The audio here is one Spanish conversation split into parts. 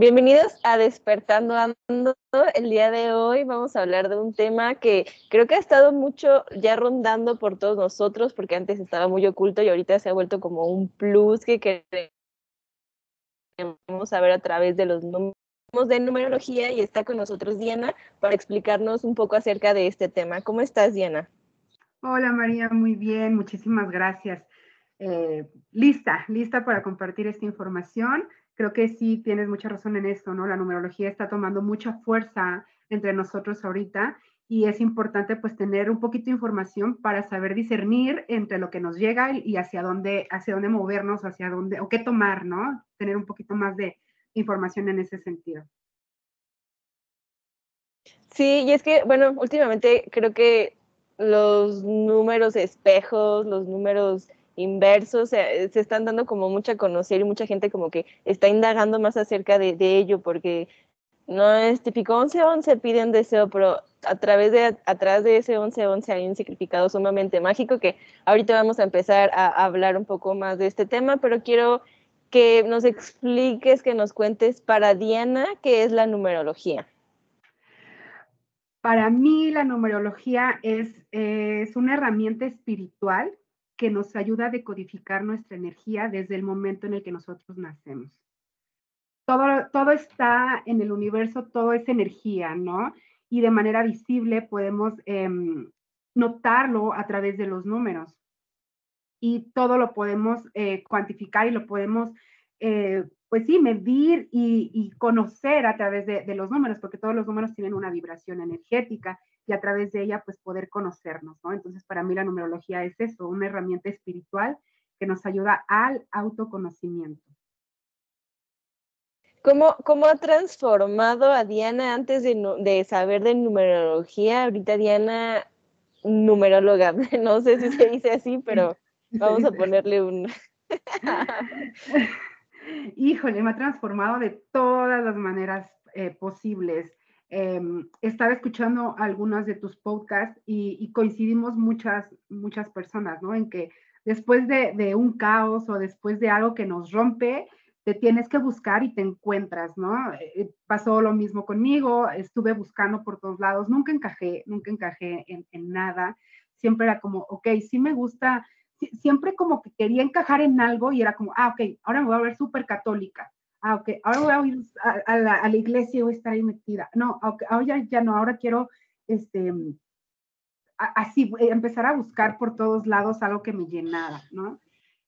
Bienvenidos a Despertando Ando. El día de hoy vamos a hablar de un tema que creo que ha estado mucho ya rondando por todos nosotros, porque antes estaba muy oculto y ahorita se ha vuelto como un plus que queremos saber a través de los números de numerología y está con nosotros Diana para explicarnos un poco acerca de este tema. ¿Cómo estás, Diana? Hola, María, muy bien, muchísimas gracias. Eh, lista, lista para compartir esta información creo que sí tienes mucha razón en esto, ¿no? La numerología está tomando mucha fuerza entre nosotros ahorita y es importante pues tener un poquito de información para saber discernir entre lo que nos llega y hacia dónde, hacia dónde movernos, hacia dónde, o qué tomar, ¿no? Tener un poquito más de información en ese sentido. Sí, y es que, bueno, últimamente creo que los números espejos, los números inversos, se, están dando como mucha a conocer y mucha gente como que está indagando más acerca de, ello, porque no es típico 11-11 piden deseo, pero a través de, atrás de ese 11-11 hay un significado sumamente mágico que ahorita vamos a empezar a, hablar un poco más de este tema, pero quiero que nos expliques, que nos cuentes para Diana qué es la numerología. Para mí la numerología es, es una herramienta espiritual que nos ayuda a decodificar nuestra energía desde el momento en el que nosotros nacemos. Todo, todo está en el universo, todo es energía, ¿no? Y de manera visible podemos em, notarlo a través de los números. Y todo lo podemos eh, cuantificar y lo podemos, eh, pues sí, medir y, conocer a través de, de los números, porque todos los números tienen una vibración energética y a través de ella pues poder conocernos, ¿no? Entonces para mí la numerología es eso, una herramienta espiritual que nos ayuda al autoconocimiento. ¿Cómo, ¿Cómo, ha transformado a Diana antes de, de, saber de numerología? Ahorita Diana, numeróloga, no sé si se dice así, pero vamos a ponerle un... Híjole, me ha transformado de todas las maneras eh, posibles. Em, estaba escuchando algunas de tus podcasts y, coincidimos muchas, muchas personas, ¿no? En que después de, un caos o después de algo que nos rompe, te tienes que buscar y te encuentras, ¿no? Eh, pasó lo mismo conmigo, estuve buscando por todos lados, nunca encajé, nunca encajé en, en nada, siempre era como, ok, sí me gusta, siempre como que quería encajar en algo y era como, ah, ok, ahora me voy a ver súper católica, ah, ok, ahora voy a ir a, la, iglesia y voy a estar ahí metida. No, okay, ahora ya, no, ahora quiero, este, así, empezar a buscar por todos lados algo que me llenara, ¿no?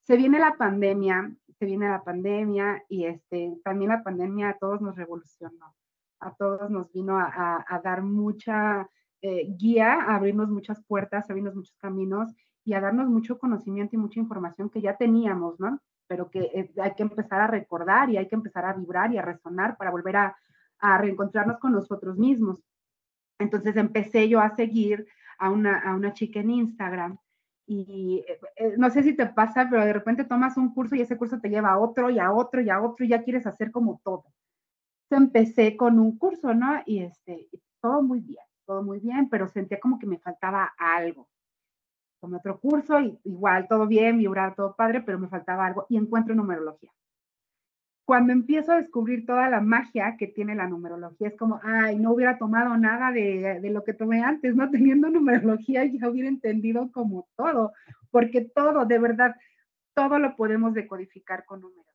Se viene la pandemia, se viene la pandemia y este, también la pandemia a todos nos revolucionó, a todos nos vino a, dar mucha eh, guía, a abrirnos muchas puertas, a abrirnos muchos caminos y a darnos mucho conocimiento y mucha información que ya teníamos, ¿no? Pero que eh, hay que empezar a recordar y hay que empezar a vibrar y a resonar para volver a, reencontrarnos con nosotros mismos. Entonces empecé yo a seguir a una, a una chica en Instagram y eh, eh, no sé si te pasa, pero de repente tomas un curso y ese curso te lleva a otro y a otro y a otro y ya quieres hacer como todo. Entonces empecé con un curso, ¿no? Y este, todo muy bien, todo muy bien, pero sentía como que me faltaba algo tomé otro curso, y igual todo bien, vibrar todo padre, pero me faltaba algo y encuentro numerología. Cuando empiezo a descubrir toda la magia que tiene la numerología, es como, ay, no hubiera tomado nada de, de lo que tomé antes, no teniendo numerología, ya hubiera entendido como todo, porque todo, de verdad, todo lo podemos decodificar con números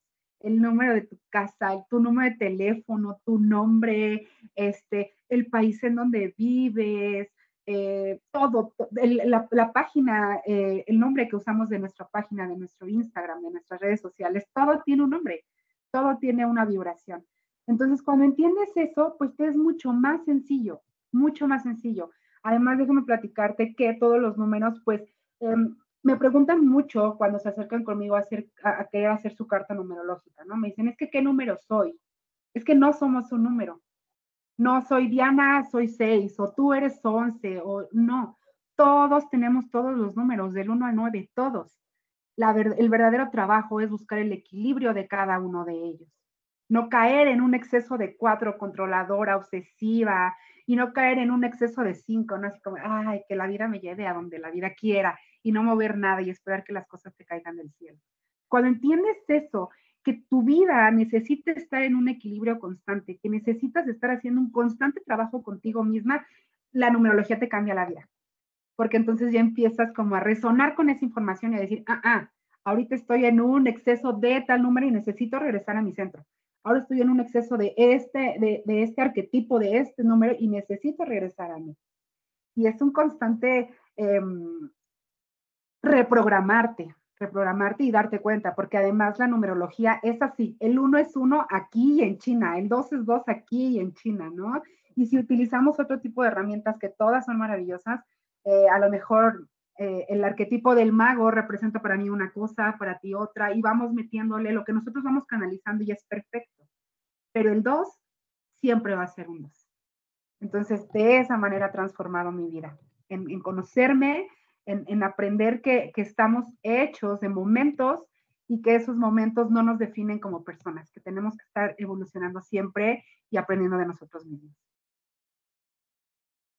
el número de tu casa, tu número de teléfono, tu nombre, este, el país en donde vives, eh, todo, la, página, eh, el nombre que usamos de nuestra página, de nuestro Instagram, de nuestras redes sociales, todo tiene un nombre, todo tiene una vibración. Entonces, cuando entiendes eso, pues te es mucho más sencillo, mucho más sencillo. Además, déjame platicarte que todos los números, pues, em, me preguntan mucho cuando se acercan conmigo a, hacer, a, querer hacer su carta numerológica, ¿no? Me dicen, es que ¿qué número soy? Es que no somos un número. No, soy Diana, soy 6, o tú eres 11, o no. Todos tenemos todos los números, del 1 al 9, todos. El verdadero trabajo es buscar el equilibrio de cada uno de ellos. No caer en un exceso de 4, controladora, obsesiva, y no caer en un exceso de 5, ¿no? Así como, ay, que la vida me lleve a donde la vida quiera y no mover nada y esperar que las cosas te caigan del cielo. Cuando entiendes eso, que tu vida necesita estar en un equilibrio constante, que necesitas estar haciendo un constante trabajo contigo misma, la numerología te cambia la vida. Porque entonces ya empiezas como a resonar con esa información y a decir, ah, ah, ahorita estoy en un exceso de tal número y necesito regresar a mi centro. Ahora estoy en un exceso de este, de, de este arquetipo, de este número y necesito regresar a mí. Y es un constante eh, reprogramarte, reprogramarte y darte cuenta, porque además la numerología es así, el uno es uno aquí y en China, el dos es dos aquí y en China, ¿no? Y si utilizamos otro tipo de herramientas que todas son maravillosas, eh, a lo mejor eh, el arquetipo del mago representa para mí una cosa, para ti otra, y vamos metiéndole lo que nosotros vamos canalizando y es perfecto. Pero el dos siempre va a ser un dos. Entonces, de esa manera ha transformado mi vida, en conocerme, en, aprender que, estamos hechos de momentos y que esos momentos no nos definen como personas, que tenemos que estar evolucionando siempre y aprendiendo de nosotros mismos.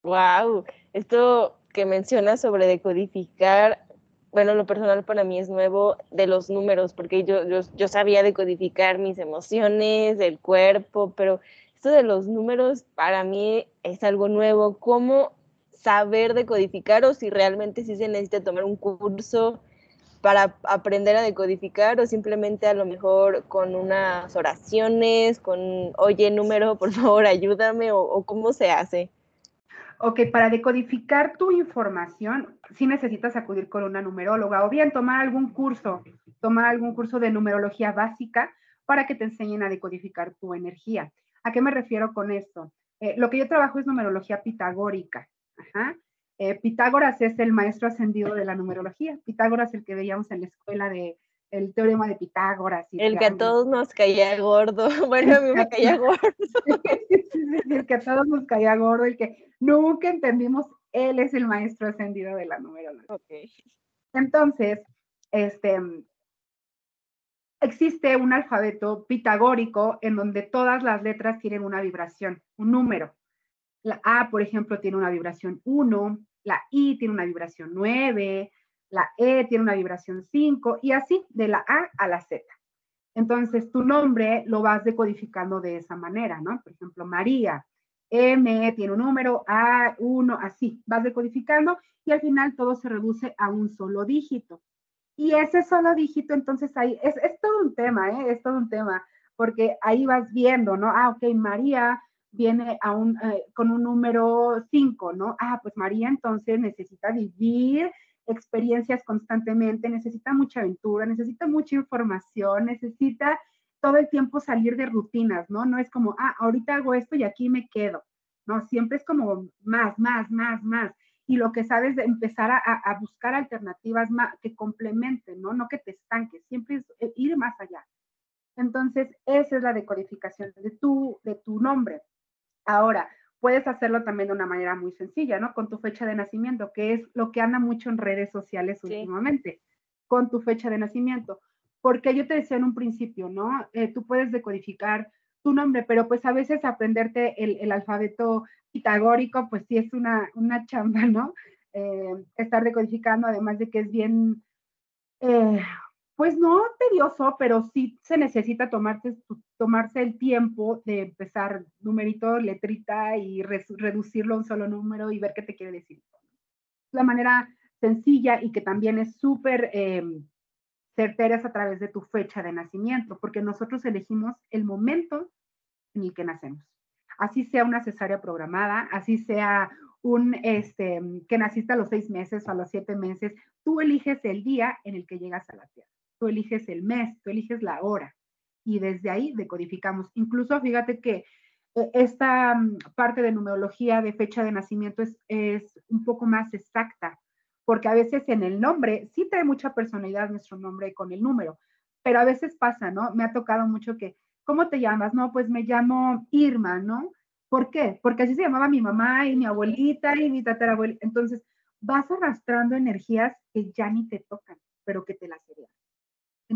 Wow, esto que mencionas sobre decodificar, bueno, lo personal para mí es nuevo de los números, porque yo, yo, yo sabía decodificar mis emociones, el cuerpo, pero esto de los números para mí es algo nuevo. ¿Cómo saber decodificar o si realmente sí se necesita tomar un curso para aprender a decodificar o simplemente a lo mejor con unas oraciones, con, oye, número, por favor, ayúdame o, cómo se hace. Ok, para decodificar tu información, sí necesitas acudir con una numeróloga o bien tomar algún curso, tomar algún curso de numerología básica para que te enseñen a decodificar tu energía. ¿A qué me refiero con esto? Eh, lo que yo trabajo es numerología pitagórica. Eh, Pitágoras es el maestro ascendido de la numerología. Pitágoras, el que veíamos en la escuela de el teorema de Pitágoras. el que a todos nos caía gordo. Bueno, a mí me caía gordo. el que a todos nos caía gordo, el que nunca entendimos, él es el maestro ascendido de la numerología. Entonces, este, existe un alfabeto pitagórico en donde todas las letras tienen una vibración, un número. La A, por ejemplo, tiene una vibración 1, la I tiene una vibración 9, la E tiene una vibración 5 y así de la A a la Z. Entonces, tu nombre lo vas decodificando de esa manera, ¿no? Por ejemplo, María, M tiene un número, A1, así, vas decodificando y al final todo se reduce a un solo dígito. Y ese solo dígito, entonces ahí, es, es todo un tema, ¿eh? Es todo un tema, porque ahí vas viendo, ¿no? Ah, ok, María viene a un, eh, con un número 5, ¿no? Ah, pues María entonces necesita vivir experiencias constantemente, necesita mucha aventura, necesita mucha información, necesita todo el tiempo salir de rutinas, ¿no? No es como, ah, ahorita hago esto y aquí me quedo, ¿no? Siempre es como más, más, más, más. Y lo que sabes de empezar a, a buscar alternativas más, que complementen, ¿no? No que te estanques, siempre es eh, ir más allá. Entonces, esa es la decodificación de tu, de tu nombre. Ahora, puedes hacerlo también de una manera muy sencilla, ¿no? Con tu fecha de nacimiento, que es lo que anda mucho en redes sociales últimamente, con tu fecha de nacimiento. Porque yo te decía en un principio, ¿no? Eh, tú puedes decodificar tu nombre, pero pues a veces aprenderte el, alfabeto pitagórico, pues sí es una, una chamba, ¿no? Eh, estar decodificando, además de que es bien, eh, pues no tedioso, pero sí se necesita tomarse, tomarse el tiempo de empezar numerito, letrita y reducirlo a un solo número y ver qué te quiere decir. La manera sencilla y que también es súper eh, certera es a través de tu fecha de nacimiento, porque nosotros elegimos el momento en el que nacemos. Así sea una cesárea programada, así sea un, este, que naciste a los seis meses o a los siete meses, tú eliges el día en el que llegas a la Tierra tú eliges el mes, tú eliges la hora y desde ahí decodificamos. Incluso fíjate que eh, esta mm, parte de numerología de fecha de nacimiento es, es un poco más exacta porque a veces en el nombre sí trae mucha personalidad nuestro nombre con el número, pero a veces pasa, ¿no? Me ha tocado mucho que, ¿cómo te llamas? No, pues me llamo Irma, ¿no? ¿Por qué? Porque así se llamaba mi mamá y mi abuelita y mi tatarabuelita. Entonces, vas arrastrando energías que ya ni te tocan, pero que te las heredan.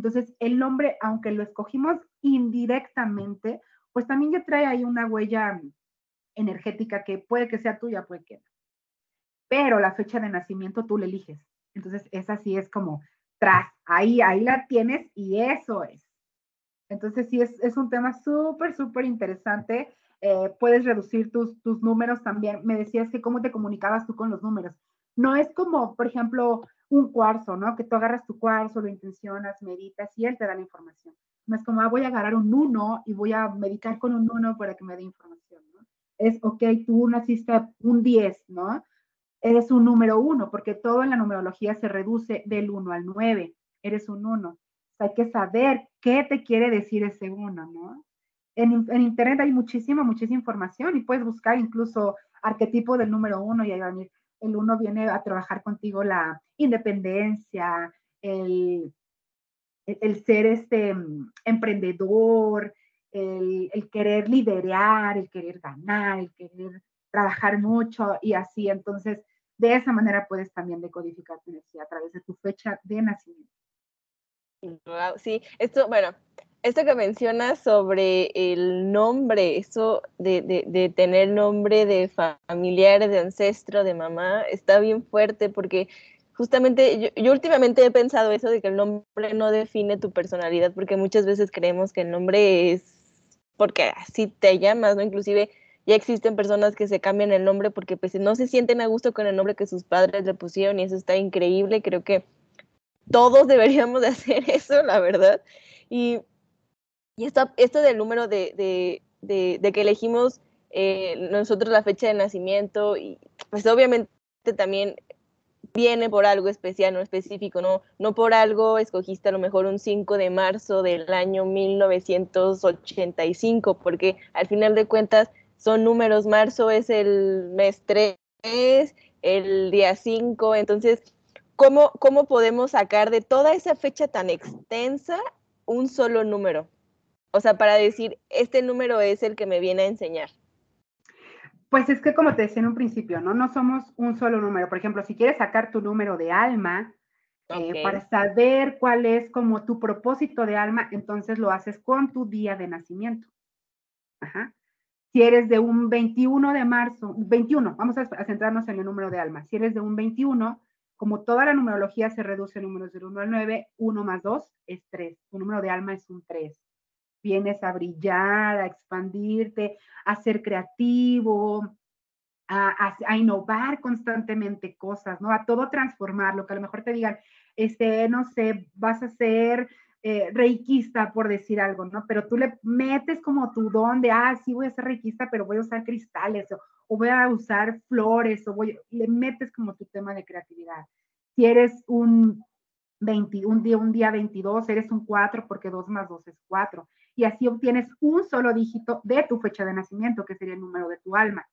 Entonces, el nombre, aunque lo escogimos indirectamente, pues también ya trae ahí una huella energética que puede que sea tuya, puede que. Pero la fecha de nacimiento tú la eliges. Entonces, esa sí es como tras, ahí, ahí la tienes y eso es. Entonces, sí, es, es un tema súper, súper interesante. Eh, puedes reducir tus, tus números también. Me decías que cómo te comunicabas tú con los números. No es como, por ejemplo, un cuarzo, ¿no? Que tú agarras tu cuarzo, lo intencionas, meditas y él te da la información. No es como, ah, voy a agarrar un uno y voy a meditar con un uno para que me dé información, ¿no? Es, ok, tú naciste un 10, ¿no? Eres un número uno, porque todo en la numerología se reduce del 1 al 9. Eres un uno. hay que saber qué te quiere decir ese uno, ¿no? En, Internet hay muchísima, muchísima información y puedes buscar incluso arquetipo del número uno y ahí van a ir el uno viene a trabajar contigo la independencia, el, el ser este mm, emprendedor, el, el, querer liderar, el querer ganar, el querer trabajar mucho y así. Entonces, de esa manera puedes también decodificar tu energía a través de tu fecha de nacimiento. sí, esto, bueno, esto que mencionas sobre el nombre, eso de, de, tener nombre de familiar, de ancestro, de mamá, está bien fuerte porque justamente yo, últimamente he pensado eso de que el nombre no define tu personalidad porque muchas veces creemos que el nombre es porque así te llamas, ¿no? Inclusive ya existen personas que se cambian el nombre porque pues no se sienten a gusto con el nombre que sus padres le pusieron y eso está increíble, creo que todos deberíamos de hacer eso, la verdad. Y y esto, esto del número de, que elegimos eh, nosotros la fecha de nacimiento, y pues obviamente también viene por algo especial, no específico, no, no por algo escogiste a lo mejor un 5 de marzo del año 1985, porque al final de cuentas son números, marzo es el mes 3, el día 5, entonces, ¿cómo, ¿cómo podemos sacar de toda esa fecha tan extensa un solo número? O sea, para decir, este número es el que me viene a enseñar. Pues es que como te decía en un principio, ¿no? No somos un solo número. Por ejemplo, si quieres sacar tu número de alma, eh, para saber cuál es como tu propósito de alma, entonces lo haces con tu día de nacimiento. Ajá. Si eres de un 21 de marzo, 21, vamos a, a, centrarnos en el número de alma. Si eres de un 21, como toda la numerología se reduce en números del 1 al 9, 1 más 2 es 3. Tu número de alma es un 3 vienes a brillar, a expandirte, a ser creativo, a, innovar constantemente cosas, ¿no? A todo transformar, lo que a lo mejor te digan, este, no sé, vas a ser eh, por decir algo, ¿no? Pero tú le metes como tu don de, ah, sí voy a ser reikista, pero voy a usar cristales, o, o voy a usar flores, o voy, le metes como tu tema de creatividad. Si eres un 20, un día, un día 22, eres un 4 porque 2 más 2 es 4 y así obtienes un solo dígito de tu fecha de nacimiento, que sería el número de tu alma.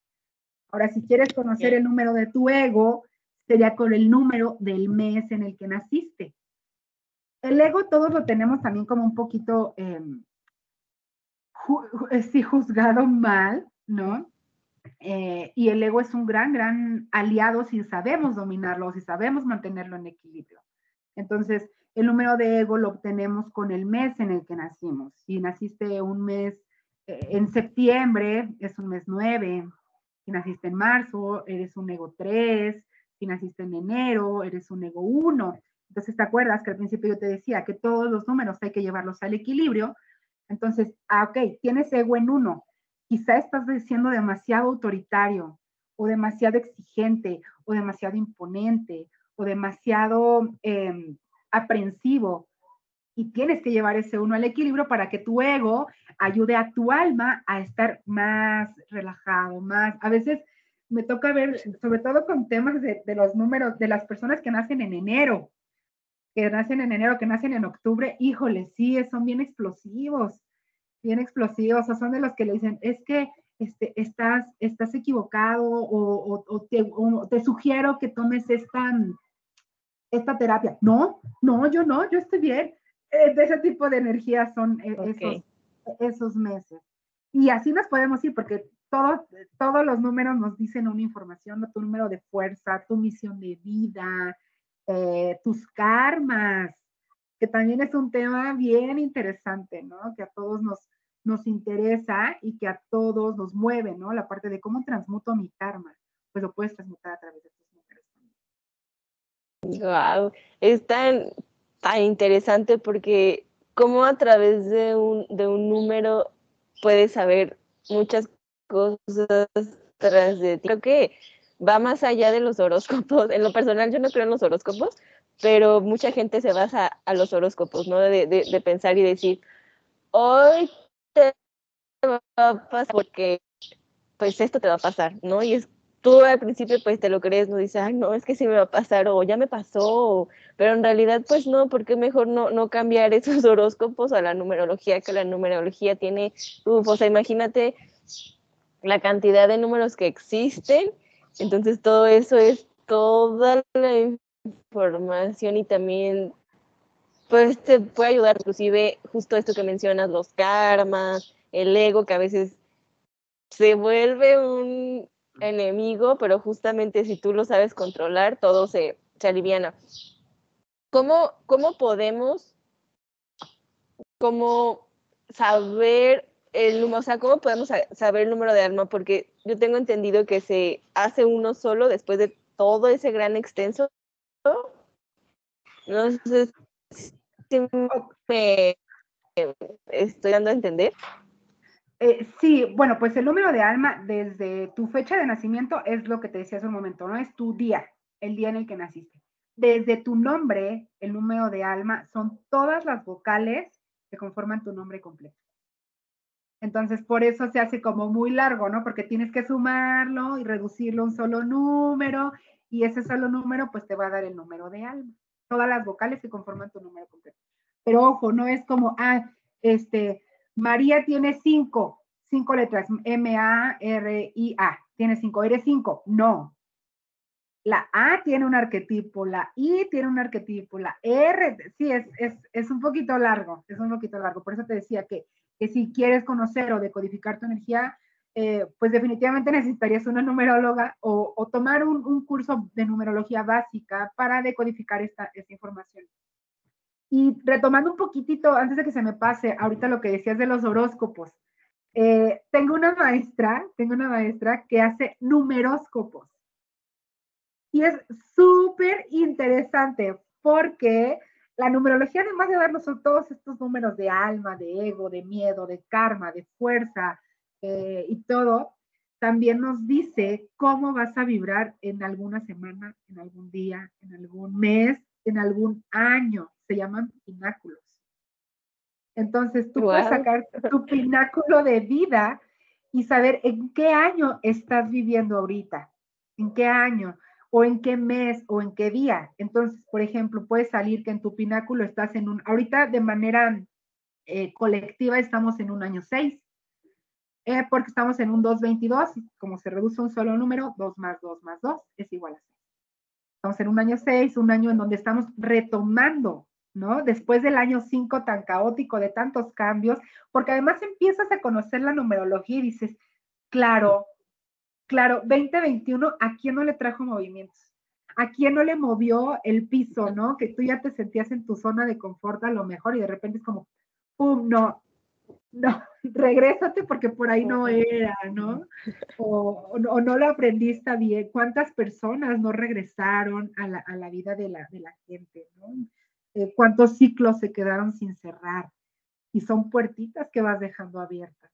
Ahora, si quieres conocer el número de tu ego, sería con el número del mes en el que naciste. El ego todos lo tenemos también como un poquito, eh, sí, juzgado mal, ¿no? Eh, y el ego es un gran, gran aliado si sabemos dominarlo, si sabemos mantenerlo en equilibrio. Entonces, el número de ego lo obtenemos con el mes en el que nacimos. Si naciste un mes eh, en septiembre, es un mes 9. Si naciste en marzo, eres un ego 3. Si naciste en enero, eres un ego 1. Entonces, ¿te acuerdas que al principio yo te decía que todos los números hay que llevarlos al equilibrio? Entonces, ah, ok, tienes ego en 1. Quizá estás siendo demasiado autoritario o demasiado exigente o demasiado imponente o demasiado em, aprensivo y tienes que llevar ese uno al equilibrio para que tu ego ayude a tu alma a estar más relajado, más. A veces me toca ver, sobre todo con temas de, los números de las personas que nacen en enero, que nacen en enero, que nacen en octubre, híjole, sí, son bien explosivos, bien explosivos, o son de los que le dicen, es que este, estás, estás equivocado o, te, o te sugiero que tomes esta esta terapia. No, no, yo no, yo estoy bien. Eh, de ese tipo de energía son eh, esos, esos meses. Y así nos podemos ir porque todos, todos los números nos dicen una información, tu número de fuerza, tu misión de vida, eh, tus karmas, que también es un tema bien interesante, ¿no? Que a todos nos, nos interesa y que a todos nos mueve, ¿no? La parte de cómo transmuto mi karma, pues lo puedes transmutar a través de tus. Wow, es tan, interesante porque cómo a través de un, de un número puedes saber muchas cosas tras de ti. Creo que va más allá de los horóscopos. En lo personal yo no creo en los horóscopos, pero mucha gente se basa a los horóscopos, ¿no? De, de, de pensar y decir, hoy te va a pasar porque pues esto te va a pasar, ¿no? Y es tú al principio pues te lo crees, no dices, ay, no, es que sí me va a pasar o ya me pasó, pero en realidad pues no, porque mejor no, no cambiar esos horóscopos a la numerología, que la numerología tiene, uf, o sea, imagínate la cantidad de números que existen, entonces todo eso es toda la información y también pues te puede ayudar inclusive justo esto que mencionas, los karmas, el ego que a veces se vuelve un enemigo, pero justamente si tú lo sabes controlar, todo se, se aliviana. ¿Cómo, ¿Cómo podemos cómo saber el número, o sea, cómo podemos saber el número de alma? Porque yo tengo entendido que se hace uno solo después de todo ese gran extenso. No sé si me estoy dando a entender. Eh, sí, bueno, pues el número de alma desde tu fecha de nacimiento es lo que te decía hace un momento, ¿no? Es tu día, el día en el que naciste. Desde tu nombre, el número de alma son todas las vocales que conforman tu nombre completo. Entonces, por eso se hace como muy largo, ¿no? Porque tienes que sumarlo y reducirlo a un solo número y ese solo número pues te va a dar el número de alma. Todas las vocales que conforman tu número completo. Pero ojo, no es como, ah, este, María tiene cinco, cinco letras, M-A-R-I-A, tiene cinco, eres cinco, no. La A tiene un arquetipo, la I tiene un arquetipo, la R, sí, es, es, un poquito largo, es un poquito largo. Por eso te decía que, que si quieres conocer o decodificar tu energía, eh, pues definitivamente necesitarías una numeróloga o, tomar un, curso de numerología básica para decodificar esta, esta información. Y retomando un poquitito, antes de que se me pase, ahorita lo que decías de los horóscopos. Eh, tengo una maestra, tengo una maestra que hace numeróscopos. Y es súper interesante porque la numerología, además de darnos todos estos números de alma, de ego, de miedo, de karma, de fuerza eh, y todo, también nos dice cómo vas a vibrar en alguna semana, en algún día, en algún mes, en algún año se llaman pináculos. Entonces tú puedes sacar tu pináculo de vida y saber en qué año estás viviendo ahorita, en qué año, o en qué mes, o en qué día. Entonces, por ejemplo, puede salir que en tu pináculo estás en un, ahorita de manera eh, colectiva estamos en un año 6, eh, porque estamos en un 222, como se reduce un solo número, 2 más 2 más 2 es igual a 6. Estamos en un año 6, un año en donde estamos retomando ¿no? Después del año 5 tan caótico de tantos cambios, porque además empiezas a conocer la numerología y dices, claro, claro, 2021, ¿a quién no le trajo movimientos? ¿A quién no le movió el piso, no? Que tú ya te sentías en tu zona de confort a lo mejor y de repente es como, ¡pum! No, no, regrésate porque por ahí no era, ¿no? O, o, no lo aprendiste bien. ¿Cuántas personas no regresaron a la, a la vida de la, de la gente, ¿no? Eh, cuántos ciclos se quedaron sin cerrar y son puertitas que vas dejando abiertas.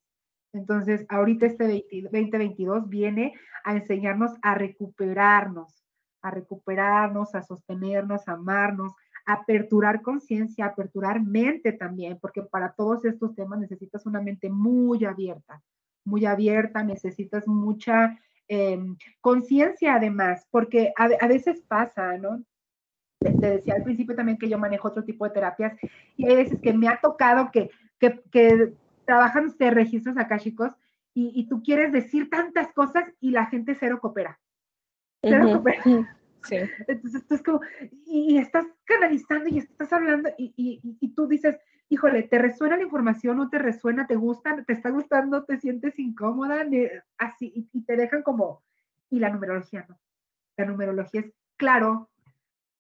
Entonces, ahorita este 2022 viene a enseñarnos a recuperarnos, a recuperarnos, a sostenernos, a amarnos, a aperturar conciencia, aperturar mente también, porque para todos estos temas necesitas una mente muy abierta, muy abierta, necesitas mucha em, conciencia además, porque a, a, veces pasa, ¿no? Te decía al principio también que yo manejo otro tipo de terapias y hay veces que me ha tocado que, que, que trabajan de registros acá, chicos, y, y, tú quieres decir tantas cosas y la gente cero coopera. Cero coopera. Sí. Entonces tú es como, y, estás canalizando y estás hablando y, y, y, tú dices, híjole, ¿te resuena la información? ¿No te resuena? ¿Te gusta? ¿Te está gustando? ¿Te sientes incómoda? Así, y, te dejan como, y la numerología no. La numerología es, claro,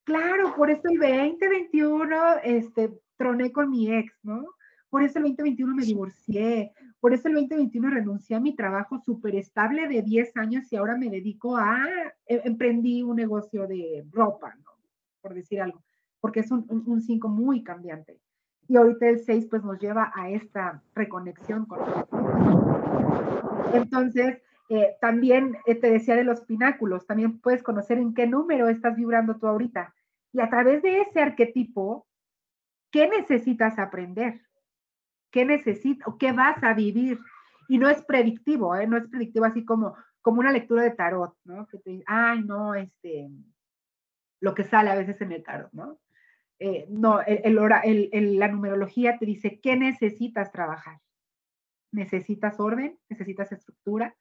claro, por eso el 2021, este, troné con mi ex, ¿no? Por eso el 2021 me divorcié, por eso el 2021 renuncié a mi trabajo súper estable de 10 años y ahora me dedico a, em, emprendí un negocio de ropa, ¿no? Por decir algo, porque es un 5 muy cambiante. Y ahorita el 6 pues nos lleva a esta reconexión con Entonces, eh, también eh, te decía de los pináculos, también puedes conocer en qué número estás vibrando tú ahorita. Y a través de ese arquetipo, ¿qué necesitas aprender? qué necesitas qué vas a vivir. Y no es predictivo, ¿eh? no es predictivo así como, como una lectura de tarot, ¿no? Que te ay, no, este, lo que sale a veces en el tarot, ¿no? Eh, no, el, el, la numerología te dice qué necesitas trabajar. Necesitas orden, necesitas estructura,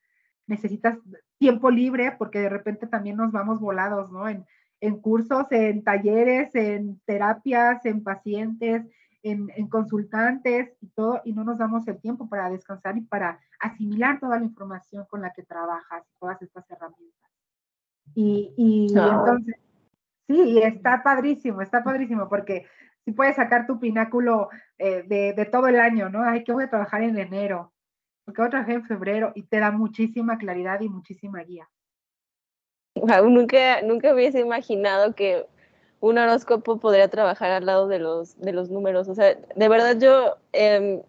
necesitas tiempo libre, porque de repente también nos vamos volados, ¿no? En, en cursos, en talleres, en terapias, en pacientes, en, consultantes y todo, y no nos damos el tiempo para descansar y para asimilar toda la información con la que trabajas, todas estas herramientas. Y, y entonces, sí, está padrísimo, está padrísimo, porque si puedes sacar tu pináculo eh, de, de, todo el año, ¿no? Ay, que voy a trabajar en enero, porque voy a trabajar en febrero, y te da muchísima claridad y muchísima guía. Nunca, nunca hubiese imaginado que un horóscopo podría trabajar al lado de los, de los números. O sea, de verdad yo eh,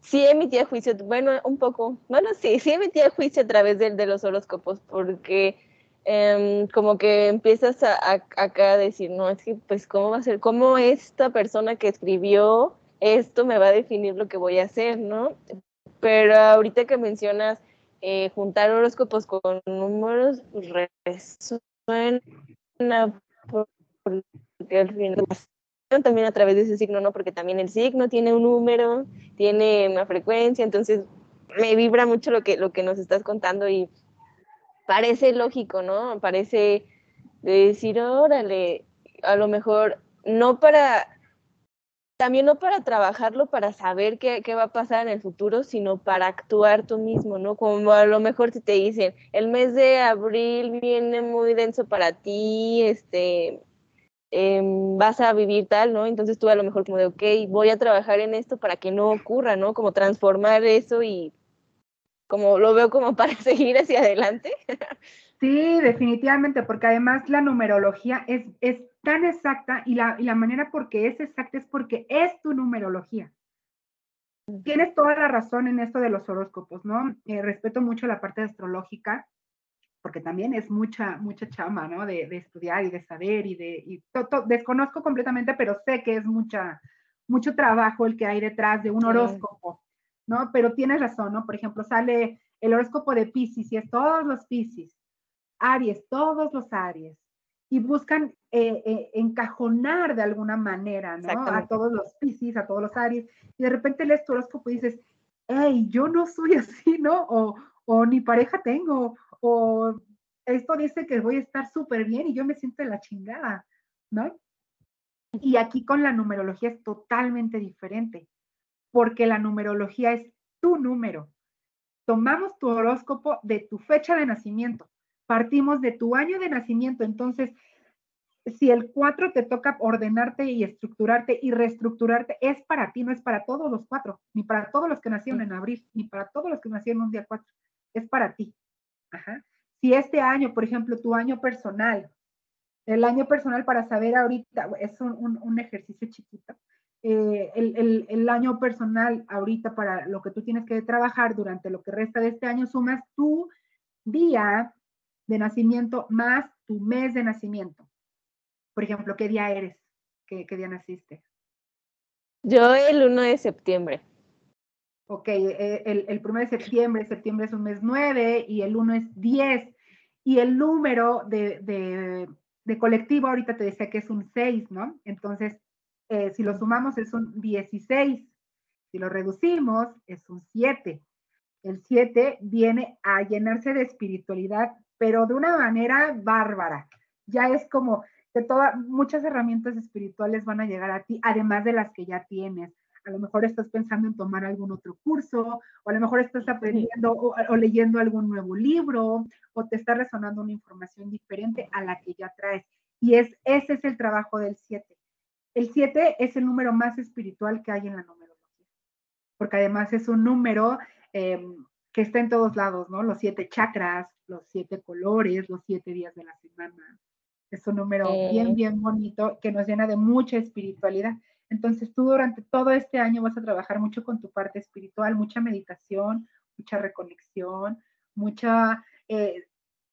sí emitía juicio, bueno, un poco, bueno, sí, sí emitía juicio a través de, de los horóscopos, porque em, como que empiezas a, acá a decir, no, es que, pues, ¿cómo va a ser? ¿Cómo esta persona que escribió esto me va a definir lo que voy a hacer, no? Pero ahorita que mencionas eh, juntar horóscopos con números, pues resuena también a través de ese signo, ¿no? Porque también el signo tiene un número, tiene una frecuencia, entonces me vibra mucho lo que, lo que nos estás contando y parece lógico, ¿no? Parece decir, órale, a lo mejor no para, también no para trabajarlo, para saber qué, qué, va a pasar en el futuro, sino para actuar tú mismo, ¿no? Como a lo mejor si te dicen, el mes de abril viene muy denso para ti, este, Em, vas a vivir tal, ¿no? Entonces tú a lo mejor como de, ok, voy a trabajar en esto para que no ocurra, ¿no? Como transformar eso y como lo veo como para seguir hacia adelante. Sí, definitivamente, porque además la numerología es, es tan exacta y la, y la manera porque es exacta es porque es tu numerología. Tienes toda la razón en esto de los horóscopos, ¿no? Eh, respeto mucho la parte astrológica, porque también es mucha, mucha chama, ¿no? De, de estudiar y de saber y de, y desconozco completamente, pero sé que es mucha, mucho trabajo el que hay detrás de un horóscopo, ¿no? Pero tienes razón, ¿no? Por ejemplo, sale el horóscopo de Pisces y es todos los Pisces, Aries, todos los Aries, y buscan eh, eh, encajonar de alguna manera, ¿no? A todos los Pisces, a todos los Aries, y de repente lees tu horóscopo y dices, hey, yo no soy así, ¿no? O, o ni pareja tengo, o esto dice que voy a estar súper bien y yo me siento en la chingada, ¿no? Y aquí con la numerología es totalmente diferente, porque la numerología es tu número. Tomamos tu horóscopo de tu fecha de nacimiento, partimos de tu año de nacimiento, entonces si el 4 te toca ordenarte y estructurarte y reestructurarte, es para ti, no es para todos los cuatro, ni para todos los que nacieron en abril, ni para todos los que nacieron un día 4, es para ti. Si este año, por ejemplo, tu año personal, el año personal para saber ahorita, es un, ejercicio chiquito, eh, el, año personal ahorita para lo que tú tienes que trabajar durante lo que resta de este año, sumas tu día de nacimiento más tu mes de nacimiento. Por ejemplo, ¿qué día eres? ¿Qué, qué día naciste? Yo el 1 de septiembre ok, eh, el, el 1 de septiembre, septiembre es un mes 9 y el 1 es 10. Y el número de, colectivo, ahorita te decía que es un 6, ¿no? Entonces, eh, si lo sumamos es un 16. Si lo reducimos, es un 7. El 7 viene a llenarse de espiritualidad, pero de una manera bárbara. ya es como que todas, muchas herramientas espirituales van a llegar a ti, además de las que ya tienes. A lo mejor estás pensando en tomar algún otro curso, o a lo mejor estás aprendiendo o, leyendo algún nuevo libro, o te está resonando una información diferente a la que ya traes. Y es, ese es el trabajo del 7. El 7 es el número más espiritual que hay en la numerología, porque además es un número em, que está en todos lados, ¿no? Los siete chakras, los siete colores, los siete días de la semana. Es un número bien, bien bonito que nos llena de mucha espiritualidad. Entonces tú durante todo este año vas a trabajar mucho con tu parte espiritual, mucha meditación, mucha reconexión, mucha eh,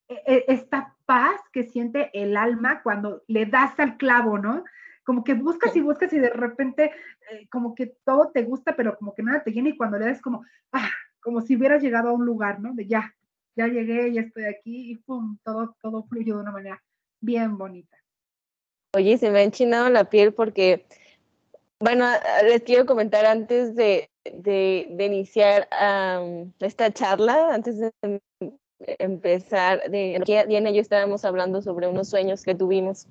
e, e, esta paz que siente el alma cuando le das al clavo, ¿no? Como que buscas y buscas y de repente eh, como que todo te gusta, pero como que nada te llena y cuando le das como, ah, como si hubieras llegado a un lugar, ¿no? De ya, ya llegué, ya estoy aquí y pum, todo, todo fluyó de una manera bien bonita. Oye, se me ha enchinado la piel porque, bueno, les quiero comentar antes de, iniciar esta charla, antes de empezar, de, Diana y yo estábamos hablando sobre unos sueños que tuvimos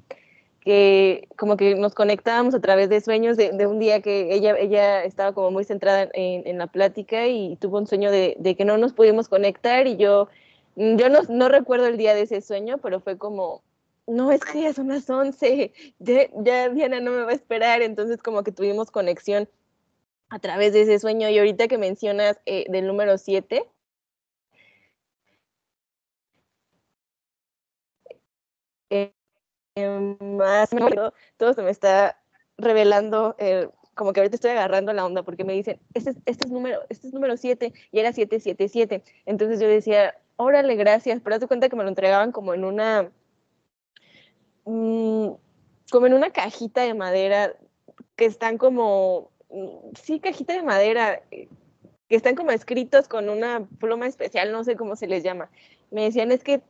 que como que nos conectábamos a través de sueños de, un día que ella, ella estaba como muy centrada en, la plática y tuvo un sueño de, que no nos pudimos conectar y yo, yo no, no, recuerdo el día de ese sueño, pero fue como, no, es que ya son las 11, ya, Diana no me va a esperar, entonces como que tuvimos conexión a través de ese sueño. Y ahorita que mencionas eh, del número 7, eh, más todo se me está revelando, eh, como que ahorita estoy agarrando la onda porque me dicen, este, este es número, este es número 7 y era 777. Entonces yo decía, órale, gracias, pero te cuenta que me lo entregaban como en una Mm, como en una cajita de madera que están como, mm, sí, cajita de madera, eh, que están como escritos con una pluma especial, no sé cómo se les llama. Me decían, es que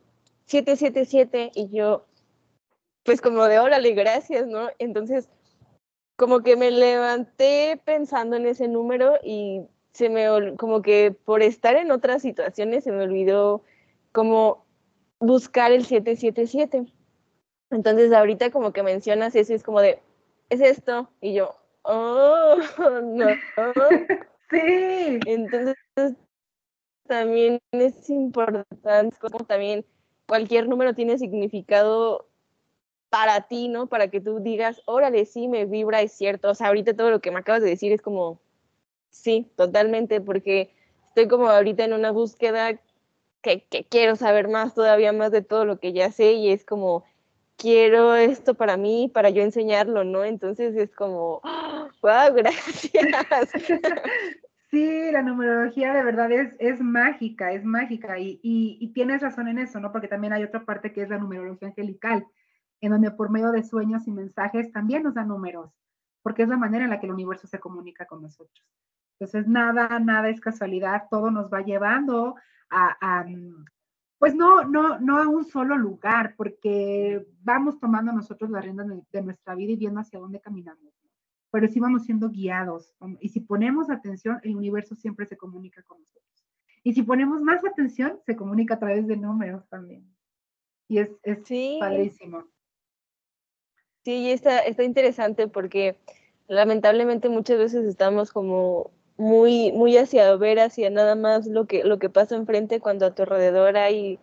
777 y yo, pues como de órale, gracias, ¿no? Entonces, como que me levanté pensando en ese número y se me, como que por estar en otras situaciones se me olvidó como buscar el 777. Entonces ahorita como que mencionas eso es como de, es esto, y yo, oh, no. sí. Entonces también es importante, como también cualquier número tiene significado para ti, ¿no? Para que tú digas, órale, sí, me vibra, es cierto. O sea, ahorita todo lo que me acabas de decir es como, sí, totalmente, porque estoy como ahorita en una búsqueda que, quiero saber más, todavía más de todo lo que ya sé y es como, quiero esto para mí, para yo enseñarlo, ¿no? Entonces es como, wow, gracias. Sí, la numerología de verdad es, es mágica, es mágica y, y, tienes razón en eso, ¿no? Porque también hay otra parte que es la numerología angelical, en donde por medio de sueños y mensajes también nos da números, porque es la manera en la que el universo se comunica con nosotros. Entonces, nada, nada es casualidad, todo nos va llevando a, pues no, no, no a un solo lugar, porque vamos tomando nosotros la rienda de, nuestra vida y viendo hacia dónde caminamos. Pero sí vamos siendo guiados. Y si ponemos atención, el universo siempre se comunica con nosotros. Y si ponemos más atención, se comunica a través de números también. Y es, es padrísimo. Sí, está, está interesante porque lamentablemente muchas veces estamos como muy, muy hacia ver hacia nada más lo que, lo que pasa enfrente cuando a tu alrededor hay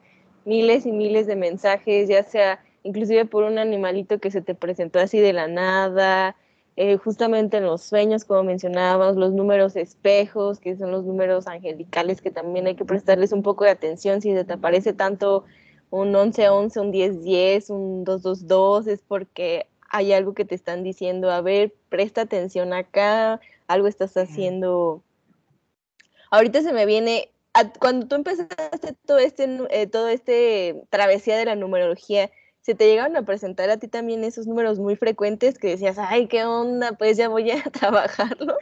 miles y miles de mensajes, ya sea inclusive por un animalito que se te presentó así de la nada, eh, justamente en los sueños, como mencionábamos, los números espejos, que son los números angelicales, que también hay que prestarles un poco de atención si se te aparece tanto un 11-11, un 10-10, un 2-2-2, es porque hay algo que te están diciendo, a ver, presta atención acá, algo estás haciendo. Ahorita se me viene, cuando tú empezaste todo este, eh, todo este travesía de la numerología, ¿se te llegaron a presentar a ti también esos números muy frecuentes que decías, ay, qué onda, pues ya voy a trabajarlo?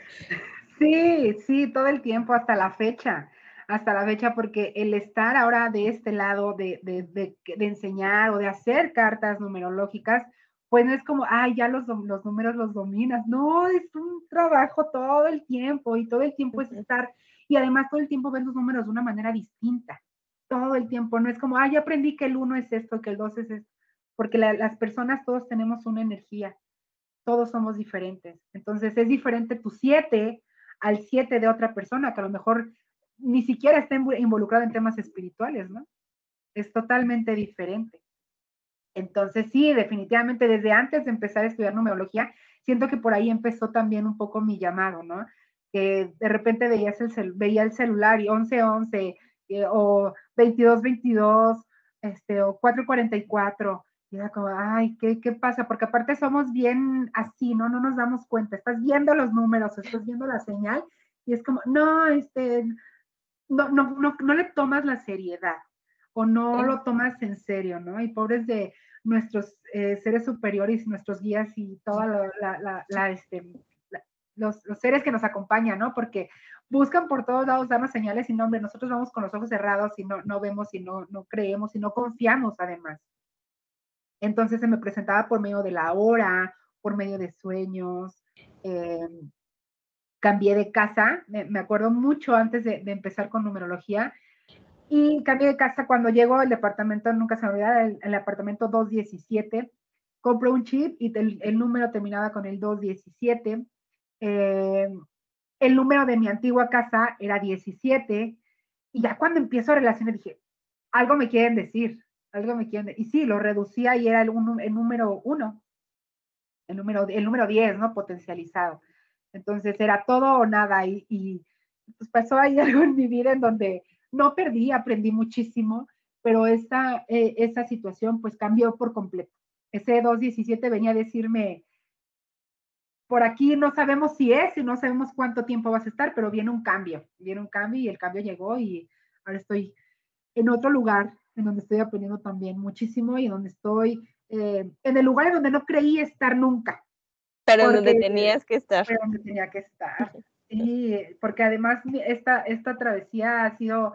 Sí, sí, todo el tiempo hasta la fecha, hasta la fecha, porque el estar ahora de este lado de, de, de, de enseñar o de hacer cartas numerológicas, pues no es como, ay, ya los, los números los dominas. No, es un trabajo todo el tiempo y todo el tiempo es estar, y además todo el tiempo ves los números de una manera distinta. Todo el tiempo, no es como, ay, ya aprendí que el 1 es esto, que el 2 es esto. porque las personas todos tenemos una energía, todos somos diferentes. Entonces es diferente tu 7 al 7 de otra persona, que a lo mejor ni siquiera está involucrado en temas espirituales, ¿no? Es totalmente diferente. Entonces, sí, definitivamente desde antes de empezar a estudiar numerología, siento que por ahí empezó también un poco mi llamado, ¿no? Que de repente veías el veía el celular y 1111 eh, o 2222 este, o 444 y era como, ay, ¿qué, ¿qué pasa? Porque aparte somos bien así, ¿no? No nos damos cuenta. Estás viendo los números, estás viendo la señal y es como, no, este, no, no, no, no le tomas la seriedad o no lo tomas en serio, ¿no? Y pobres de nuestros eh, seres superiores, nuestros guías y toda la, la, este, los, los, seres que nos acompañan, ¿no? Porque buscan por todos lados darnos señales y nombre. Nosotros vamos con los ojos cerrados y no, no vemos y no, no creemos y no confiamos además. Entonces se me presentaba por medio de la hora, por medio de sueños. Eh, cambié de casa, me, acuerdo mucho antes de, empezar con numerología, y cambié de casa cuando llego al departamento, nunca se me olvidará, el, apartamento 217, compro un chip y el, número terminaba con el 217. Eh, el número de mi antigua casa era 17, y ya cuando empiezo a relacionar dije, algo me quieren decir, algo me quieren decir. Y sí, lo reducía y era el, el número 1, el número, el número 10, ¿no? Potencializado. Entonces era todo o nada y, pues pasó ahí algo en mi vida en donde no perdí, aprendí muchísimo, pero esta, eh, esa situación pues cambió por completo. Ese 217 venía a decirme, por aquí no sabemos si es y no sabemos cuánto tiempo vas a estar, pero viene un cambio, viene un cambio y el cambio llegó y ahora estoy en otro lugar en donde estoy aprendiendo también muchísimo y donde estoy eh, en el lugar en donde no creí estar nunca. Pero donde tenías que estar. Pero donde tenía que estar. Sí, porque además esta, esta travesía ha sido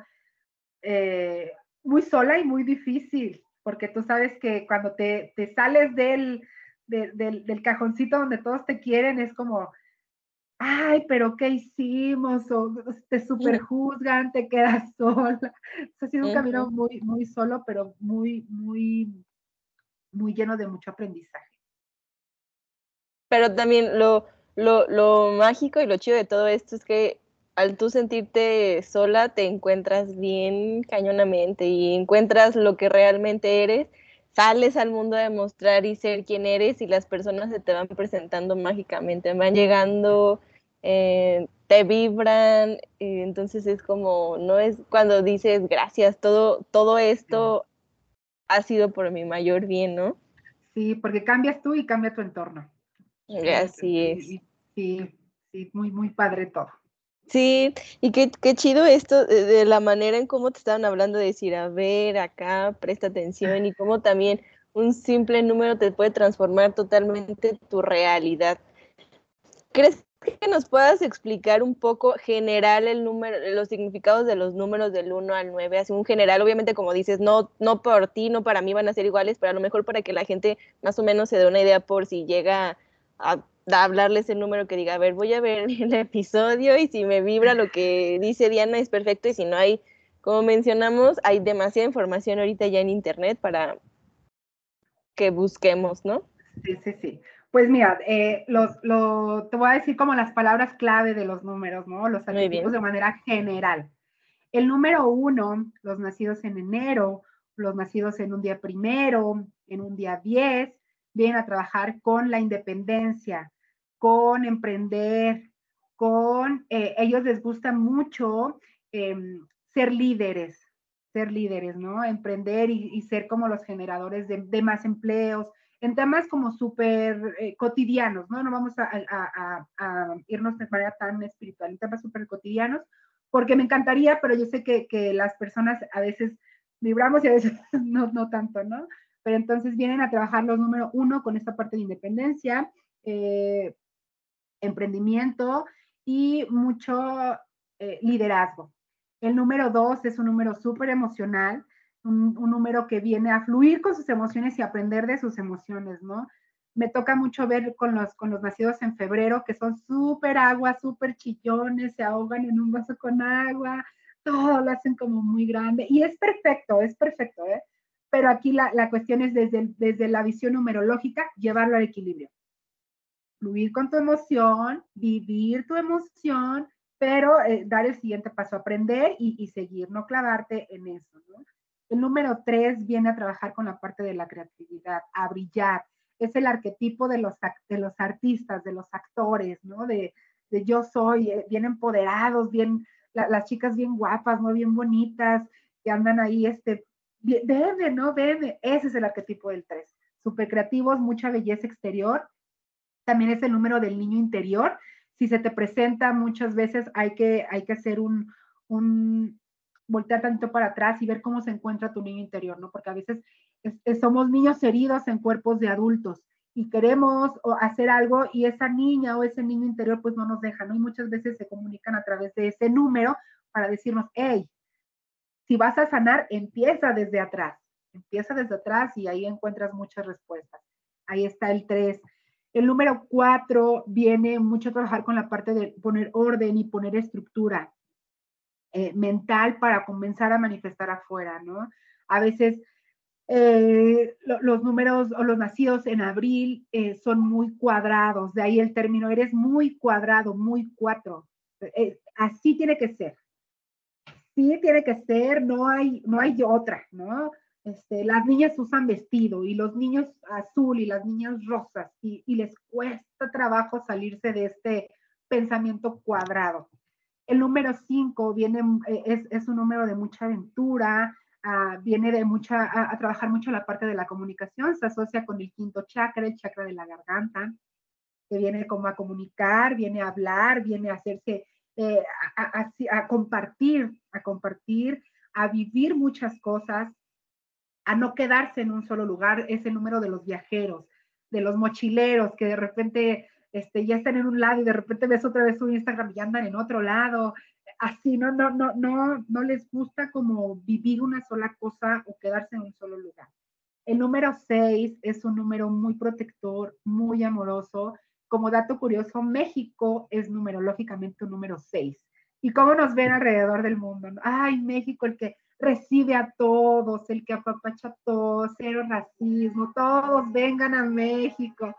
eh, muy sola y muy difícil, porque tú sabes que cuando te, te sales del, del, del, cajoncito donde todos te quieren, es como, ay, pero ¿qué hicimos? O te superjuzgan, te quedas sola. ha sido un camino muy, muy solo, pero muy, muy, muy lleno de mucho aprendizaje. Pero también lo, lo, lo mágico y lo chido de todo esto es que al tú sentirte sola te encuentras bien cañonamente y encuentras lo que realmente eres, sales al mundo a demostrar y ser quien eres y las personas se te van presentando mágicamente, van llegando, eh, te vibran, y entonces es como, no es cuando dices gracias, todo, todo esto ha sido por mi mayor bien, ¿no? Sí, porque cambias tú y cambia tu entorno. Así es. Sí, sí, muy, muy padre todo. Sí, y qué, qué chido esto de, la manera en cómo te estaban hablando de decir, a ver, acá, presta atención, y cómo también un simple número te puede transformar totalmente tu realidad. ¿Crees que nos puedas explicar un poco general el número, los significados de los números del 1 al 9? Así un general, obviamente, como dices, no, no por ti, no para mí van a ser iguales, pero a lo mejor para que la gente más o menos se dé una idea por si llega a, hablarles el número que diga, a ver, voy a ver el episodio y si me vibra lo que dice Diana es perfecto y si no hay, como mencionamos, hay demasiada información ahorita ya en internet para que busquemos, ¿no? Sí, sí, sí. Pues mira, eh, los, lo, te voy a decir como las palabras clave de los números, ¿no? Los arquetipos de manera general. El número uno, los nacidos en enero, los nacidos en un día primero, en un día diez, vienen a trabajar con la independencia, con emprender, con, eh, ellos les gusta mucho em, ser líderes, ser líderes, ¿no? Emprender y, ser como los generadores de, más empleos, en temas como súper eh, cotidianos, ¿no? No vamos a, irnos de manera tan espiritual, en temas súper cotidianos, porque me encantaría, pero yo sé que, que, las personas a veces vibramos y a veces no, no tanto, ¿no? pero entonces vienen a trabajar los número uno con esta parte de independencia, eh, emprendimiento y mucho eh, liderazgo. El número dos es un número súper emocional, un, número que viene a fluir con sus emociones y aprender de sus emociones, ¿no? Me toca mucho ver con los, con los nacidos en febrero que son súper agua, súper chillones, se ahogan en un vaso con agua, todo lo hacen como muy grande y es perfecto, es perfecto, ¿eh? pero aquí la, la cuestión es desde, desde la visión numerológica, llevarlo al equilibrio. Fluir con tu emoción, vivir tu emoción, pero eh, dar el siguiente paso, aprender y, seguir, no clavarte en eso. El número tres viene a trabajar con la parte de la creatividad, a brillar. Es el arquetipo de los, de los artistas, de los actores, ¿no? De, de yo soy, eh, bien empoderados, bien, la, las chicas bien guapas, ¿no? Bien bonitas, que andan ahí, este, verde, ¿no? Verde. Ese es el arquetipo del tres. Súper creativos, mucha belleza exterior. También es el número del niño interior, si se te presenta muchas veces hay que, hay que hacer un, un, voltear tanto para atrás y ver cómo se encuentra tu niño interior, ¿no? Porque a veces somos niños heridos en cuerpos de adultos y queremos hacer algo y esa niña o ese niño interior pues no nos deja, ¿no? Y muchas veces se comunican a través de ese número para decirnos, hey, si vas a sanar, empieza desde atrás, empieza desde atrás y ahí encuentras muchas respuestas. Ahí está el 3. El número cuatro viene mucho a trabajar con la parte de poner orden y poner estructura eh, mental para comenzar a manifestar afuera, ¿no? A veces eh, lo, los números o los nacidos en abril eh, son muy cuadrados, de ahí el término, eres muy cuadrado, muy cuatro. Así tiene que ser. Sí tiene que ser, no hay, no hay otra, ¿no? Este, las niñas usan vestido y los niños azul y las niñas rosas y, les cuesta trabajo salirse de este pensamiento cuadrado. El número 5 viene, eh, es, es, un número de mucha aventura, uh, viene de mucha, a, trabajar mucho la parte de la comunicación, se asocia con el quinto chakra, el chakra de la garganta, que viene como a comunicar, viene a hablar, viene a hacerse, eh, a compartir, a compartir, a vivir muchas cosas, a no quedarse en un solo lugar, es el número de los viajeros, de los mochileros que de repente este, ya están en un lado y de repente ves otra vez su Instagram y andan en otro lado. Así, no, no, no, no, no les gusta como vivir una sola cosa o quedarse en un solo lugar. El número 6 es un número muy protector, muy amoroso. Como dato curioso, México es numerológicamente un número 6. ¿Y cómo nos ven alrededor del mundo? Ay, México, el que recibe a todos, el que apapacha a todos, cero racismo, todos vengan a México.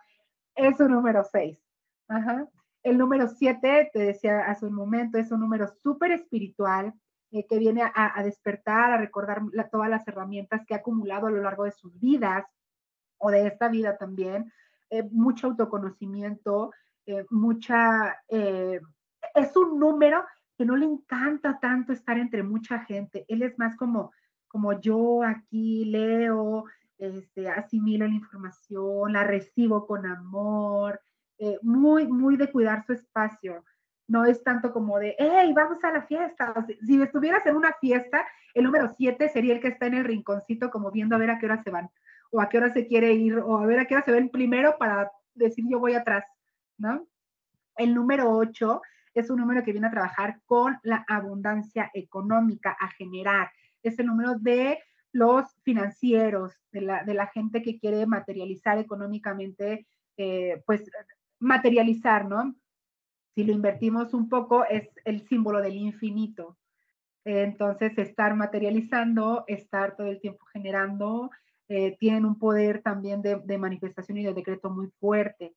Es un número 6. Ajá. El número 7, te decía hace un momento, es un número súper espiritual eh, que viene a, a, despertar, a recordar la, todas las herramientas que ha acumulado a lo largo de sus vidas o de esta vida también. Eh, mucho autoconocimiento, eh, mucha... es un número que no le encanta tanto estar entre mucha gente. Él es más como, como yo aquí leo, este, asimilo la información, la recibo con amor, eh, muy, muy de cuidar su espacio. No es tanto como de, hey, vamos a la fiesta. Si estuvieras en una fiesta, el número 7 sería el que está en el rinconcito como viendo a ver a qué hora se van, o a qué hora se quiere ir, o a ver a qué hora se ven primero para decir yo voy atrás, ¿no? El número 8 es un número que viene a trabajar con la abundancia económica, a generar. Es el número de los financieros, de la, gente que quiere materializar económicamente, eh, pues materializar, ¿no? Si lo invertimos un poco, es el símbolo del infinito. Entonces, estar materializando, estar todo el tiempo generando, eh, tienen un poder también de manifestación y de decreto muy fuerte.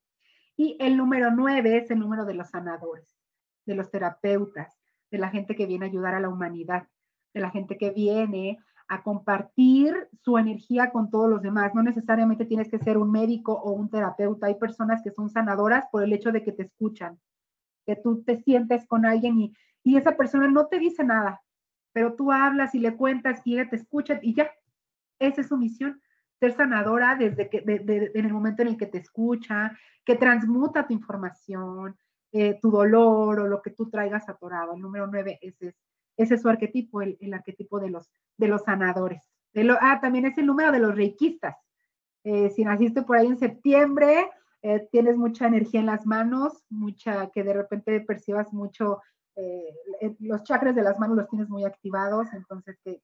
Y el número nueve es el número de los sanadores de los terapeutas, de la gente que viene a ayudar a la humanidad, de la gente que viene a compartir su energía con todos los demás. No necesariamente tienes que ser un médico o un terapeuta. Hay personas que son sanadoras por el hecho de que te escuchan, que tú te sientes con alguien y, y esa persona no te dice nada, pero tú hablas y le cuentas y ella te escucha y ya. Esa es su misión, ser sanadora desde que, de, de, en el momento en el que te escucha, que transmuta tu información, eh, tu dolor o lo que tú traigas atorado. El número nueve, ese es, ese es su arquetipo, el, arquetipo de los, de los sanadores. De lo, ah, también es el número de los reikistas. Eh, si naciste por ahí en septiembre, eh, tienes mucha energía en las manos, mucha que de repente percibas mucho, los chakras de las manos los tienes muy activados, entonces que,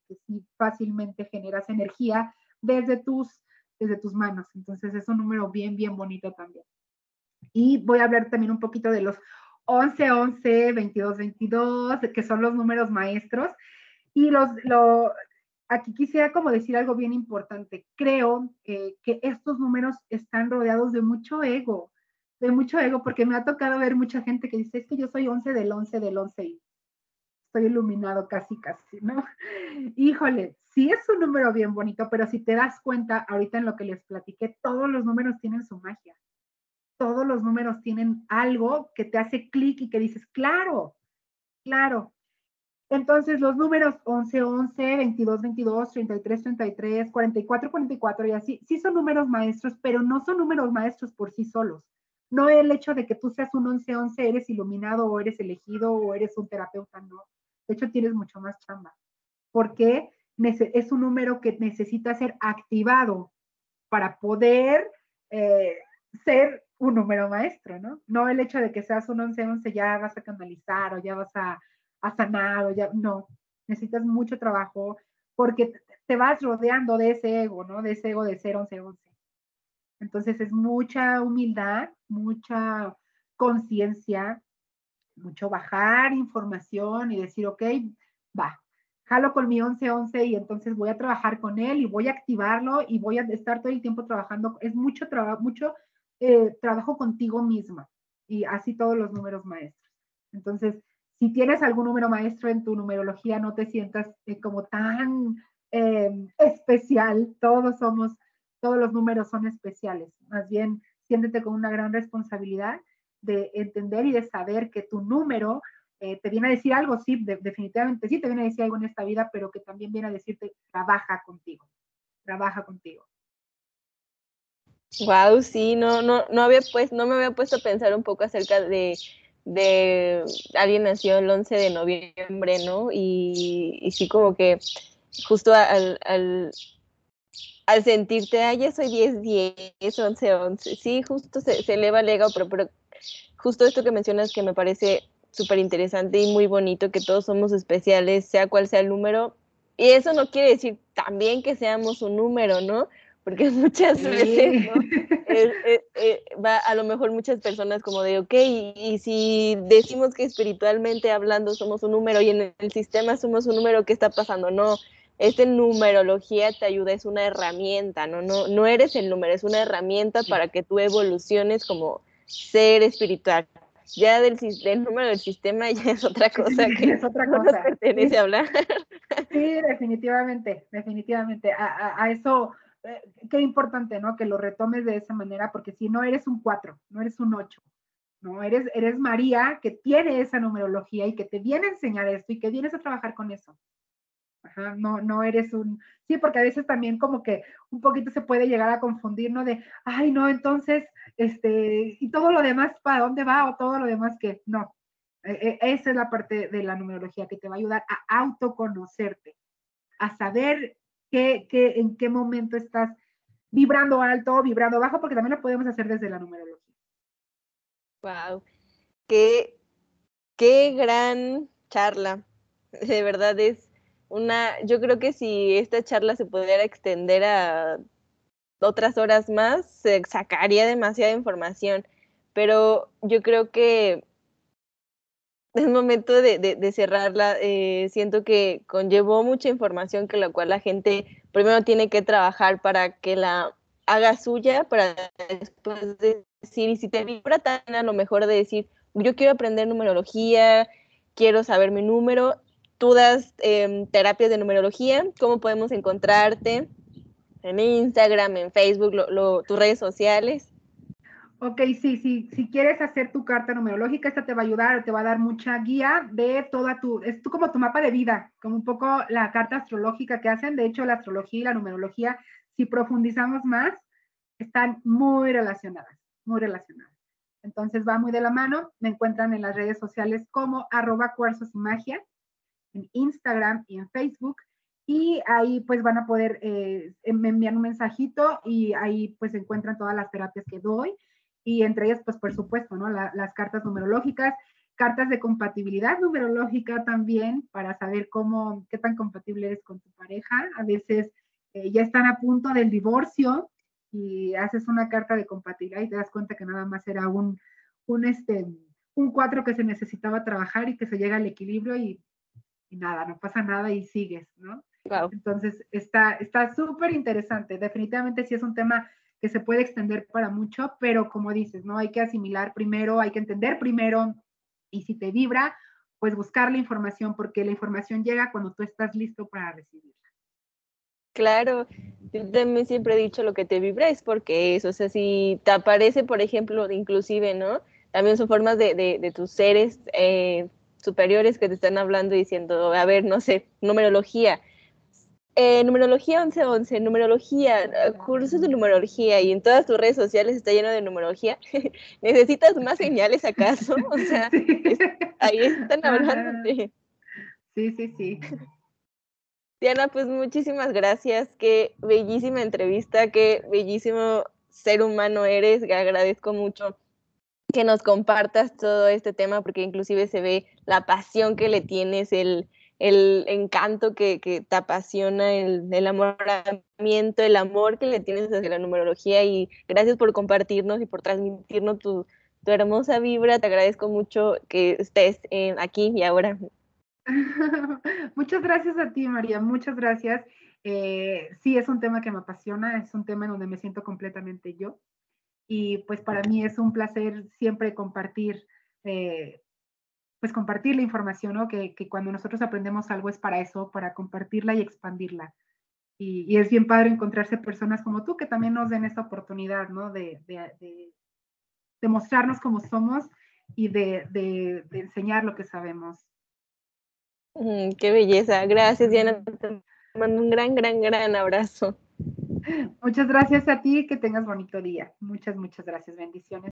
fácilmente generas energía desde tus, desde tus manos. Entonces es un número bien, bien bonito también. Y voy a hablar también un poquito de los 11, 11, 22, 22, que son los números maestros. Y los, lo, aquí quisiera como decir algo bien importante. Creo que estos números están rodeados de mucho ego, de mucho ego, porque me ha tocado ver mucha gente que dice, es que yo soy 11 del 11 del 11 y estoy iluminado casi, casi, ¿no? Híjole, sí es un número bien bonito, pero si te das cuenta, ahorita en lo que les platiqué, todos los números tienen su magia. Todos los números tienen algo que te hace clic y que dices, claro, claro, entonces, los números 11, 11, 22, 22, 33, 33, 44, 44 y así, sí son números maestros, pero no son números maestros por sí solos. No el hecho de que tú seas un 11, 11, eres iluminado o eres elegido o eres un terapeuta, no. De hecho, tienes mucho más chamba. Porque es un número que necesita ser activado para poder eh, ser un número maestro, ¿no? No el hecho de que seas un 11, 11 ya vas a canalizar o ya vas a has sanado, ya no, necesitas mucho trabajo porque te vas rodeando de ese ego, ¿no? De ese ego de ser 11-11. Entonces es mucha humildad, mucha conciencia, mucho bajar información y decir, ok, va, jalo con mi 11-11 y entonces voy a trabajar con él y voy a activarlo y voy a estar todo el tiempo trabajando. Es mucho trabajo, mucho eh, trabajo contigo misma y así todos los números maestros. Entonces, si tienes algún número maestro en tu numerología, no te sientas eh, como tan em, especial. Todos somos, todos los números son especiales. Más bien, siéntete con una gran responsabilidad de entender y de saber que tu número eh, te viene a decir algo, sí, definitivamente sí, te viene a decir algo en esta vida, pero que también viene a decirte, trabaja contigo, trabaja contigo. Wow, sí, no, no, no había pues, no me había puesto a pensar un poco acerca de de alguien nació el 11 de noviembre, ¿no? Y, y sí como que justo al, al, al sentirte, ah, ya soy 10, 10, 11, 11, sí, justo se, se eleva el ego, pero, pero justo esto que mencionas que me parece súper interesante y muy bonito, que todos somos especiales, sea cual sea el número, y eso no quiere decir también que seamos un número, ¿no? Porque muchas veces ¿no? Eh, eh, va a lo mejor muchas personas como de, ok, y, si decimos que espiritualmente hablando somos un número y en el sistema somos un número, ¿qué está pasando? No, esta numerología te ayuda, es una herramienta, ¿no? No, no eres el número, es una herramienta para que tú evoluciones como ser espiritual. Ya del, del número del sistema ya es otra cosa que es otra cosa. No pertenece a hablar. Sí, definitivamente, definitivamente. a, a eso eh, qué importante, ¿no? Que lo retomes de esa manera, porque si no eres un 4, no eres un 8, ¿no? Eres, eres María que tiene esa numerología y que te viene a enseñar esto y que vienes a trabajar con eso. Ajá, no, no eres un, sí, porque a veces también como que un poquito se puede llegar a confundir, ¿no? De, ay, no, entonces, este, y todo lo demás, ¿para dónde va? O todo lo demás que, no. E, e, esa es la parte de la numerología que te va a ayudar a autoconocerte, a saber qué, en qué momento estás vibrando alto, vibrando bajo, porque también lo podemos hacer desde la numerología. Wow, qué, qué gran charla. De verdad es una, yo creo que si esta charla se pudiera extender a otras horas más, se sacaría demasiada información. Pero yo creo que es momento de, cerrarla. Eh, siento que conllevó mucha información que la cual la gente primero tiene que trabajar para que la haga suya, para después decir, y si te vibra tan a lo mejor de decir, yo quiero aprender numerología, quiero saber mi número, tú das em, terapias de numerología, ¿cómo podemos encontrarte? En Instagram, en Facebook, tus redes sociales. Ok, sí, si quieres hacer tu carta numerológica, esta te va a ayudar, te va a dar mucha guía de toda tu, es tú como tu mapa de vida, como un poco la carta astrológica que hacen. De hecho, la astrología y la numerología, si profundizamos más, están muy relacionadas, muy relacionadas. Entonces va muy de la mano. Me encuentran en las redes sociales como arroba cuarzos magia, en Instagram y en Facebook. Y ahí pues van a poder eh, enviar un mensajito y ahí pues encuentran todas las terapias que doy y entre ellas, pues por supuesto, ¿no? las cartas numerológicas, cartas de compatibilidad numerológica también para saber cómo, qué tan compatible eres con tu pareja. A veces eh, ya están a punto del divorcio y haces una carta de compatibilidad y te das cuenta que nada más era un, un, este, un cuatro que se necesitaba trabajar y que se llega al equilibrio y, y nada, no pasa nada y sigues, ¿no? Entonces, está súper interesante. Definitivamente sí es un tema que se puede extender para mucho, pero como dices, ¿no? Hay que asimilar primero, hay que entender primero y si te vibra, pues buscar la información, porque la información llega cuando tú estás listo para recibirla. Claro, yo también siempre he dicho lo que te vibra es porque es, o sea, si te aparece, por ejemplo, inclusive, ¿no? También son formas de, de, tus seres eh, superiores que te están hablando diciendo, a ver, no sé, numerología, eh, numerología 1111, numerología, cursos de numerología y en todas tus redes sociales está lleno de numerología. ¿Necesitas más señales acaso? O sea, ahí están hablando Sí, sí, sí. Diana, pues muchísimas gracias. Qué bellísima entrevista, qué bellísimo ser humano eres. Agradezco mucho que nos compartas todo este tema porque inclusive se ve la pasión que le tienes, el, el encanto que, te apasiona, el, enamoramiento, el amor que le tienes hacia la numerología y gracias por compartirnos y por transmitirnos tu, hermosa vibra. Te agradezco mucho que estés aquí y ahora. muchas gracias a ti, María, muchas gracias. Eh, sí, es un tema que me apasiona, es un tema en donde me siento completamente yo. Y pues para mí es un placer siempre compartir eh, pues compartir la información, ¿no? Que, cuando nosotros aprendemos algo es para eso, para compartirla y expandirla. Y, es bien padre encontrarse personas como tú que también nos den esa oportunidad, ¿no? De, de, mostrarnos cómo somos y de, enseñar lo que sabemos. Mm, qué belleza. Gracias, Diana. Te mando un gran, gran, gran abrazo. Muchas gracias a ti, que tengas bonito día. Muchas, muchas gracias. Bendiciones.